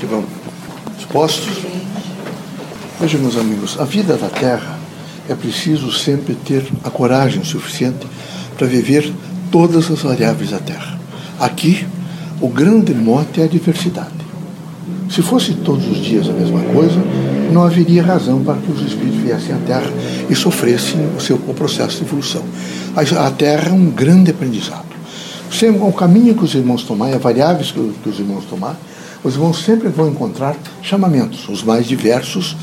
que vamos. Dispostos? Vejam, meus amigos, a vida da Terra é preciso sempre ter a coragem suficiente para viver todas as variáveis da Terra. Aqui, o grande mote é a diversidade. Se fosse todos os dias a mesma coisa, não haveria razão para que os espíritos viessem à Terra e sofressem o seu o processo de evolução. A Terra é um grande aprendizado. O caminho que os irmãos tomarem, as variáveis que os irmãos tomarem, os irmãos sempre vão encontrar chamamentos, os mais diversos,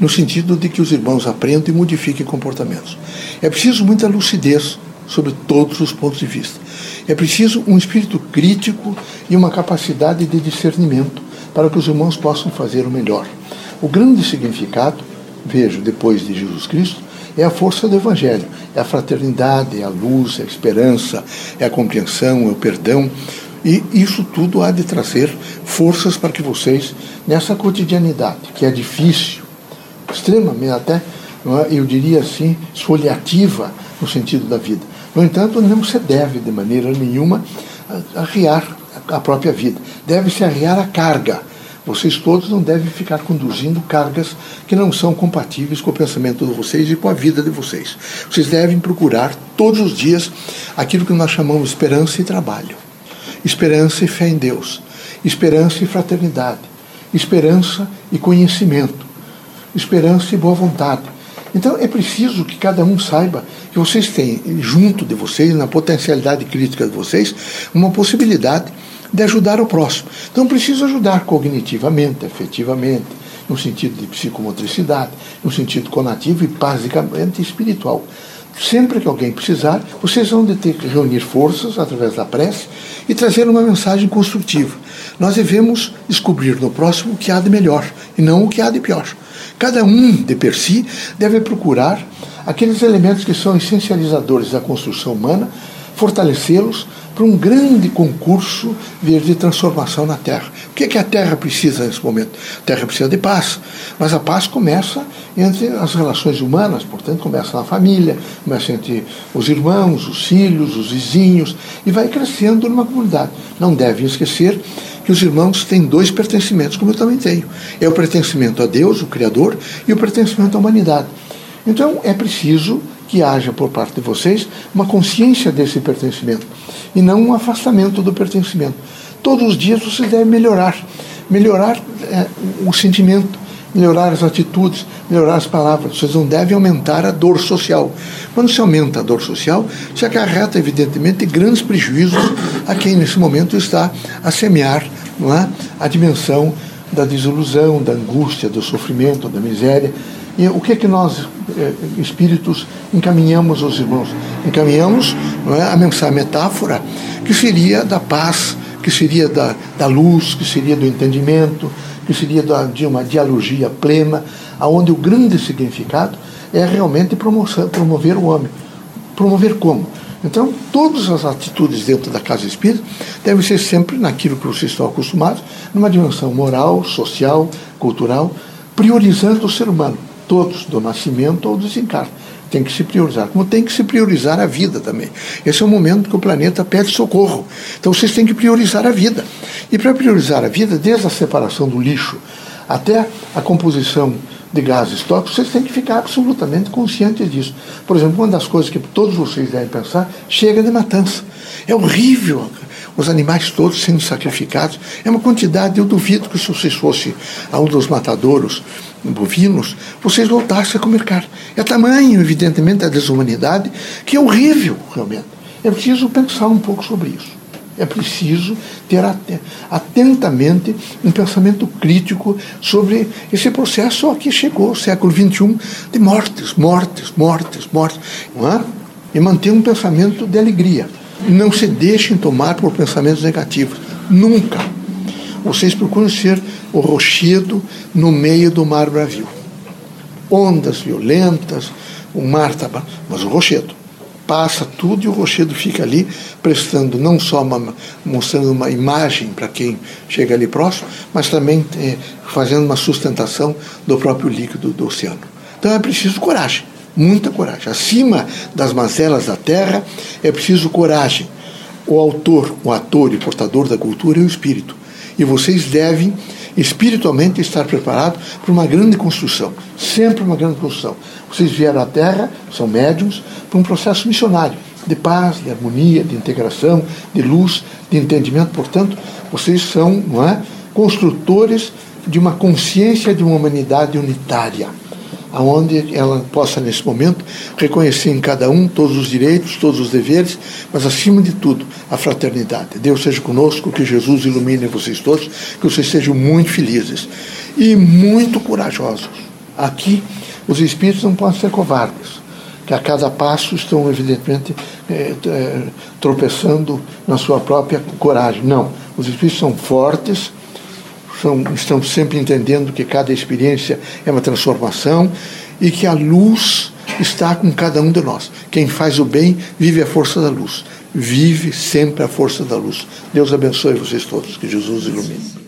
no sentido de que os irmãos aprendam e modifiquem comportamentos. É preciso muita lucidez sobre todos os pontos de vista. É preciso um espírito crítico e uma capacidade de discernimento para que os irmãos possam fazer o melhor. O grande significado, vejo, depois de Jesus Cristo, é a força do Evangelho, é a fraternidade, é a luz, é a esperança, é a compreensão, é o perdão. E isso tudo há de trazer forças para que vocês, nessa cotidianidade, que é difícil, extremamente até, é, eu diria assim, esfoliativa no sentido da vida. No entanto, não se deve de maneira nenhuma arriar a própria vida. Deve-se arriar a carga. Vocês todos não devem ficar conduzindo cargas que não são compatíveis com o pensamento de vocês e com a vida de vocês. Vocês devem procurar todos os dias aquilo que nós chamamos esperança e trabalho. Esperança e fé em Deus. Esperança e fraternidade. Esperança e conhecimento. Esperança e boa vontade. Então é preciso que cada um saiba que vocês têm junto de vocês, na potencialidade crítica de vocês, uma possibilidade de ajudar o próximo. Então, preciso ajudar cognitivamente, efetivamente, no sentido de psicomotricidade, no sentido conativo e basicamente espiritual. Sempre que alguém precisar, vocês vão ter que reunir forças através da prece e trazer uma mensagem construtiva. Nós devemos descobrir no próximo o que há de melhor e não o que há de pior. Cada um de per si deve procurar aqueles elementos que são essencializadores da construção humana, fortalecê-los para um grande concurso de transformação na Terra. O que, é que a Terra precisa nesse momento? A Terra precisa de paz, mas a paz começa entre as relações humanas, portanto, começa na família, começa entre os irmãos, os filhos, os vizinhos, e vai crescendo numa comunidade. Não devem esquecer que os irmãos têm dois pertencimentos, como eu também tenho: é o pertencimento a Deus, o Criador, e o pertencimento à humanidade. Então, é preciso que haja por parte de vocês uma consciência desse pertencimento e não um afastamento do pertencimento. Todos os dias vocês devem melhorar, melhorar é, o sentimento, melhorar as atitudes, melhorar as palavras. Vocês não devem aumentar a dor social. Quando se aumenta a dor social, se acarreta, evidentemente, grandes prejuízos a quem nesse momento está a semear é? a dimensão da desilusão, da angústia, do sofrimento, da miséria e o que é que nós, eh, espíritos, encaminhamos aos irmãos? Encaminhamos é, a mensagem, metáfora, que seria da paz, que seria da, da luz, que seria do entendimento, que seria da, de uma dialogia plena, aonde o grande significado é realmente promover o homem. Promover como? Então, todas as atitudes dentro da casa espírita devem ser sempre naquilo que vocês estão acostumados, numa dimensão moral, social, cultural, priorizando o ser humano todos, do nascimento ao desencarne. Tem que se priorizar. Como tem que se priorizar a vida também. Esse é o momento que o planeta pede socorro. Então vocês têm que priorizar a vida. E para priorizar a vida, desde a separação do lixo até a composição de gases tóxicos, vocês têm que ficar absolutamente conscientes disso. Por exemplo, uma das coisas que todos vocês devem pensar, chega de matança. É horrível os animais todos sendo sacrificados. É uma quantidade, eu duvido que se vocês fossem a um dos matadouros bovinos, vocês voltassem a comer carne. É tamanho, evidentemente, a desumanidade, que é horrível, realmente. É preciso pensar um pouco sobre isso. É preciso ter atentamente um pensamento crítico sobre esse processo a que chegou o século XXI de mortes, mortes, mortes, mortes. Não é? E manter um pensamento de alegria. Não se deixem tomar por pensamentos negativos. Nunca. Vocês procuram ser o rochedo no meio do mar bravio. Ondas violentas, o mar está. Mas o rochedo. Passa tudo e o rochedo fica ali, prestando não só uma, mostrando uma imagem para quem chega ali próximo, mas também é, fazendo uma sustentação do próprio líquido do oceano. Então é preciso coragem, muita coragem. Acima das mazelas da terra é preciso coragem. O autor, o ator e portador da cultura é o espírito. E vocês devem espiritualmente estar preparado para uma grande construção, sempre uma grande construção. Vocês vieram à Terra, são médiums, para um processo missionário, de paz, de harmonia, de integração, de luz, de entendimento. Portanto, vocês são não é, construtores de uma consciência de uma humanidade unitária aonde ela possa, nesse momento, reconhecer em cada um todos os direitos, todos os deveres, mas, acima de tudo, a fraternidade. Deus seja conosco, que Jesus ilumine vocês todos, que vocês sejam muito felizes e muito corajosos. Aqui, os espíritos não podem ser covardes, que a cada passo estão, evidentemente, é, é, tropeçando na sua própria coragem. Não, os espíritos são fortes, são, estão sempre entendendo que cada experiência é uma transformação e que a luz está com cada um de nós. Quem faz o bem vive a força da luz. Vive sempre a força da luz. Deus abençoe vocês todos. Que Jesus ilumine.